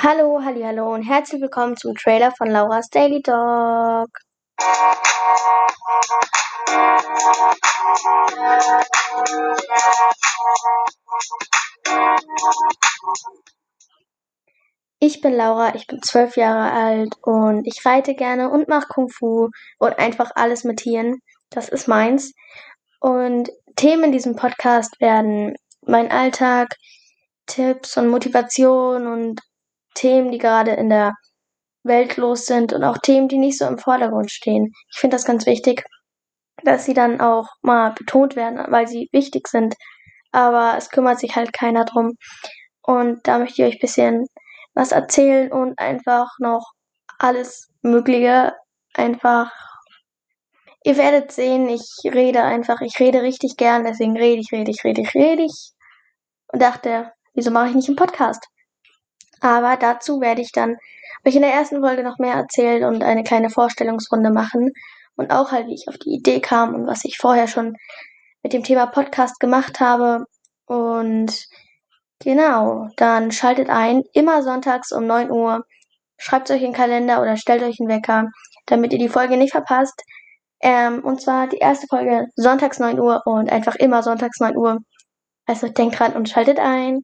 Hallo, halli, hallo und herzlich willkommen zum Trailer von Laura's Daily Talk. Ich bin Laura, ich bin zwölf Jahre alt und ich reite gerne und mache Kung Fu und einfach alles mit Tieren. Das ist meins. Und Themen in diesem Podcast werden mein Alltag, Tipps und Motivation und Themen, die gerade in der Welt los sind und auch Themen, die nicht so im Vordergrund stehen. Ich finde das ganz wichtig, dass sie dann auch mal betont werden, weil sie wichtig sind. Aber es kümmert sich halt keiner drum. Und da möchte ich euch ein bisschen was erzählen und einfach noch alles Mögliche einfach. Ihr werdet sehen, ich rede einfach, ich rede richtig gern, deswegen rede ich, rede ich, rede ich, rede ich. Und dachte, wieso mache ich nicht einen Podcast? Aber dazu werde ich dann euch in der ersten Folge noch mehr erzählen und eine kleine Vorstellungsrunde machen. Und auch halt, wie ich auf die Idee kam und was ich vorher schon mit dem Thema Podcast gemacht habe. Und genau, dann schaltet ein, immer sonntags um 9 Uhr. Schreibt euch in den Kalender oder stellt euch einen Wecker, damit ihr die Folge nicht verpasst. Ähm, und zwar die erste Folge sonntags 9 Uhr und einfach immer sonntags 9 Uhr. Also denkt dran und schaltet ein.